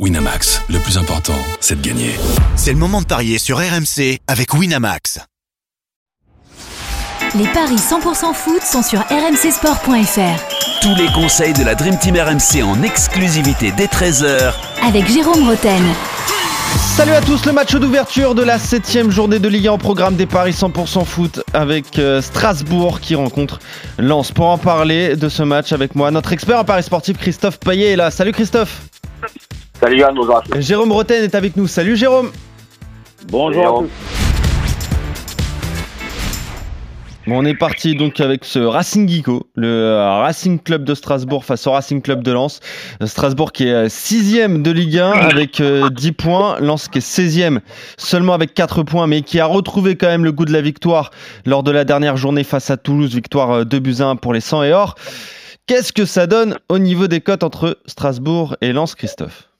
Winamax, le plus important, c'est de gagner. C'est le moment de parier sur RMC avec Winamax. Les paris 100% foot sont sur rmcsport.fr. Tous les conseils de la Dream Team RMC en exclusivité dès 13h Avec Jérôme Roten. Salut à tous, le match d'ouverture de la 7 journée de Ligue 1 au programme des paris 100% foot avec euh, Strasbourg qui rencontre Lens. Pour en parler de ce match avec moi, notre expert en paris sportif Christophe Payet est là. Salut Christophe Salut Yann, bonjour Jérôme Roten est avec nous. Salut Jérôme. Bonjour à tous. Bon, on est parti donc avec ce Racing Geeko, le euh, Racing Club de Strasbourg face au Racing Club de Lens. Euh, Strasbourg qui est sixième de Ligue 1 avec 10 points, Lens qui est 16e seulement avec 4 points, mais qui a retrouvé quand même le goût de la victoire lors de la dernière journée face à Toulouse, victoire 2 buts 1 pour les 100 et or. Qu'est-ce que ça donne au niveau des cotes entre Strasbourg et Lens, Christophe?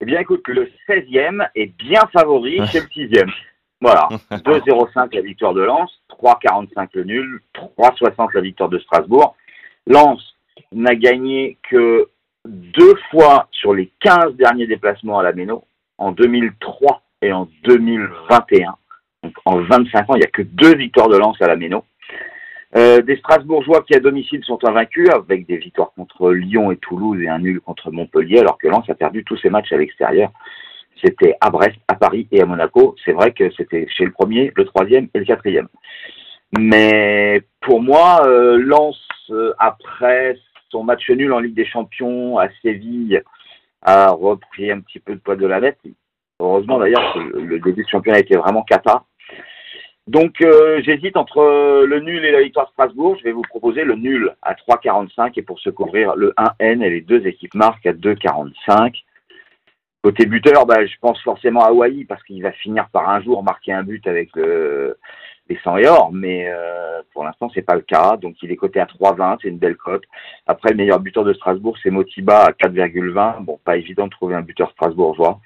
Eh bien, écoute, que le 16e est bien favori chez le 6e. Voilà, 2,05 la victoire de Lens, 3,45 le nul, 3,60 la victoire de Strasbourg. Lens n'a gagné que deux fois sur les 15 derniers déplacements à la Méno, en 2003 et en 2021. Donc en 25 ans, il n'y a que deux victoires de Lens à la Méno. Euh, des Strasbourgeois qui à domicile sont invaincus avec des victoires contre Lyon et Toulouse et un nul contre Montpellier, alors que Lens a perdu tous ses matchs à l'extérieur. C'était à Brest, à Paris et à Monaco. C'est vrai que c'était chez le premier, le troisième et le quatrième. Mais pour moi, euh, Lens, euh, après son match nul en Ligue des Champions à Séville, a repris un petit peu de poids de la bête. Heureusement d'ailleurs, le début de championnat était vraiment cata. Donc euh, j'hésite entre le nul et la victoire de Strasbourg. Je vais vous proposer le nul à 3,45 et pour se couvrir le 1N et les deux équipes marquent à 2,45. Côté buteur, bah, je pense forcément à Hawaii parce qu'il va finir par un jour marquer un but avec le, les 100 et or, mais euh, pour l'instant c'est pas le cas. Donc il est coté à 3,20, c'est une belle cote. Après le meilleur buteur de Strasbourg, c'est Motiba à 4,20. Bon, pas évident de trouver un buteur strasbourgeois.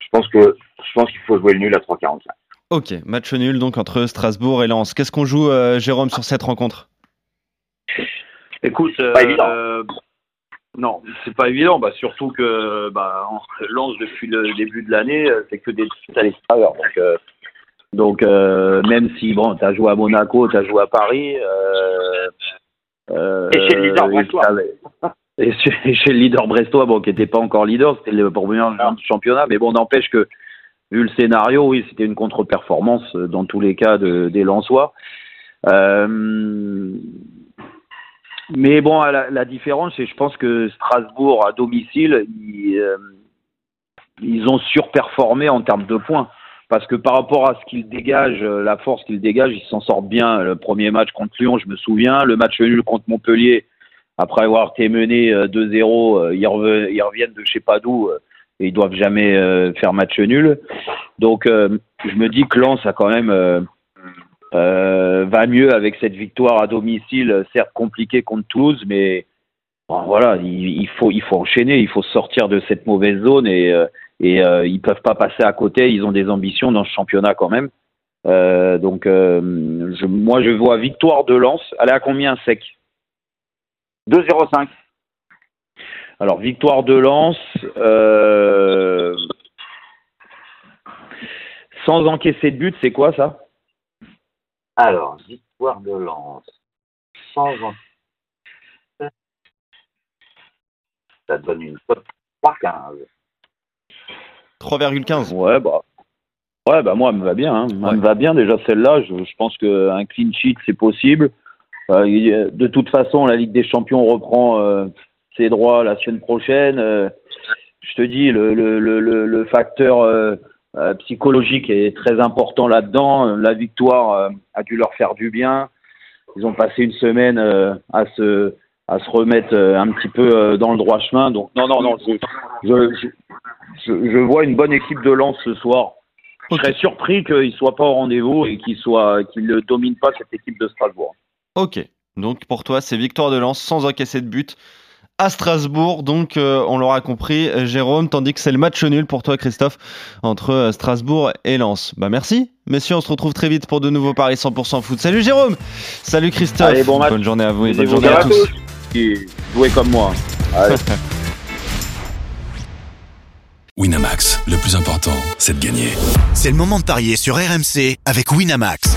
Je pense que je pense qu'il faut jouer le nul à 3,45. Ok, match nul donc entre Strasbourg et Lens. Qu'est-ce qu'on joue, euh, Jérôme, sur cette rencontre? Écoute, pas évident. euh, non, c'est pas évident. Bah, surtout que bah, Lens, depuis le début de l'année, euh, c'est que des à l'extérieur. Donc, euh, donc euh, même si bon, tu as joué à Monaco, tu as joué à Paris. Euh, euh, Et chez le leader brestois. Et chez, et chez le leader brestois, bon, qui n'était pas encore leader, c'était le premier du championnat. Mais bon, n'empêche que, vu le scénario, oui, c'était une contre-performance euh, dans tous les cas de, des Lensois. Euh, mais bon, la, différence, c'est je pense que Strasbourg, à domicile, ils, euh, ils ont surperformé en termes de points. Parce que par rapport à ce qu'ils dégagent, la force qu'ils dégagent, ils s'en sortent bien. Le premier match contre Lyon, je me souviens. Le match nul contre Montpellier, après avoir été mené euh, 2-0, euh, ils, rev- ils reviennent de je sais pas d'où et ils doivent jamais euh, faire match nul. Donc, euh, je me dis que Lens a quand même euh, euh, va mieux avec cette victoire à domicile, certes compliquée contre Toulouse, mais bon, voilà, il, faut il faut enchaîner, il faut sortir de cette mauvaise zone et euh, et euh, ils peuvent pas passer à côté. Ils ont des ambitions dans ce championnat quand même. Donc, je, moi, je vois victoire de Lens. Elle est à combien sec? 2,05. Alors, victoire de Lens, euh, sans encaisser de but, c'est quoi ça? Alors, victoire de Lens. Sans en... Ça donne une cote 3,15. 3,15. Ouais, bah. Ouais, bah moi, elle me va bien. Hein. Elle Ouais. me va bien déjà celle-là. Je, je pense qu'un clean sheet, c'est possible. Euh, de toute façon, la Ligue des Champions reprend euh, ses droits la semaine prochaine. Euh, je te dis, le, le, le, facteur euh, euh, psychologique est très important là-dedans. La victoire a dû leur faire du bien. Ils ont passé une semaine à se à se remettre un petit peu dans le droit chemin. Donc non, non, non, je, je, je, je, je vois une bonne équipe de Lens ce soir. Je serais surpris qu'ils ne soient pas au rendez-vous et qu'ils soient qu'ils ne dominent pas cette équipe de Strasbourg. Ok, donc pour toi, c'est victoire de Lens sans encaisser de but à Strasbourg. Donc, euh, on l'aura compris, Jérôme, tandis que c'est le match nul pour toi, Christophe, entre euh, Strasbourg et Lens. Bah merci, messieurs, on se retrouve très vite pour de nouveaux paris 100% foot. Salut Jérôme, salut Christophe. Allez, bon match. bonne journée à vous et bonne journée à tous. Jouez comme moi. Allez. Winamax, le plus important, c'est de gagner. C'est le moment de parier sur RMC avec Winamax.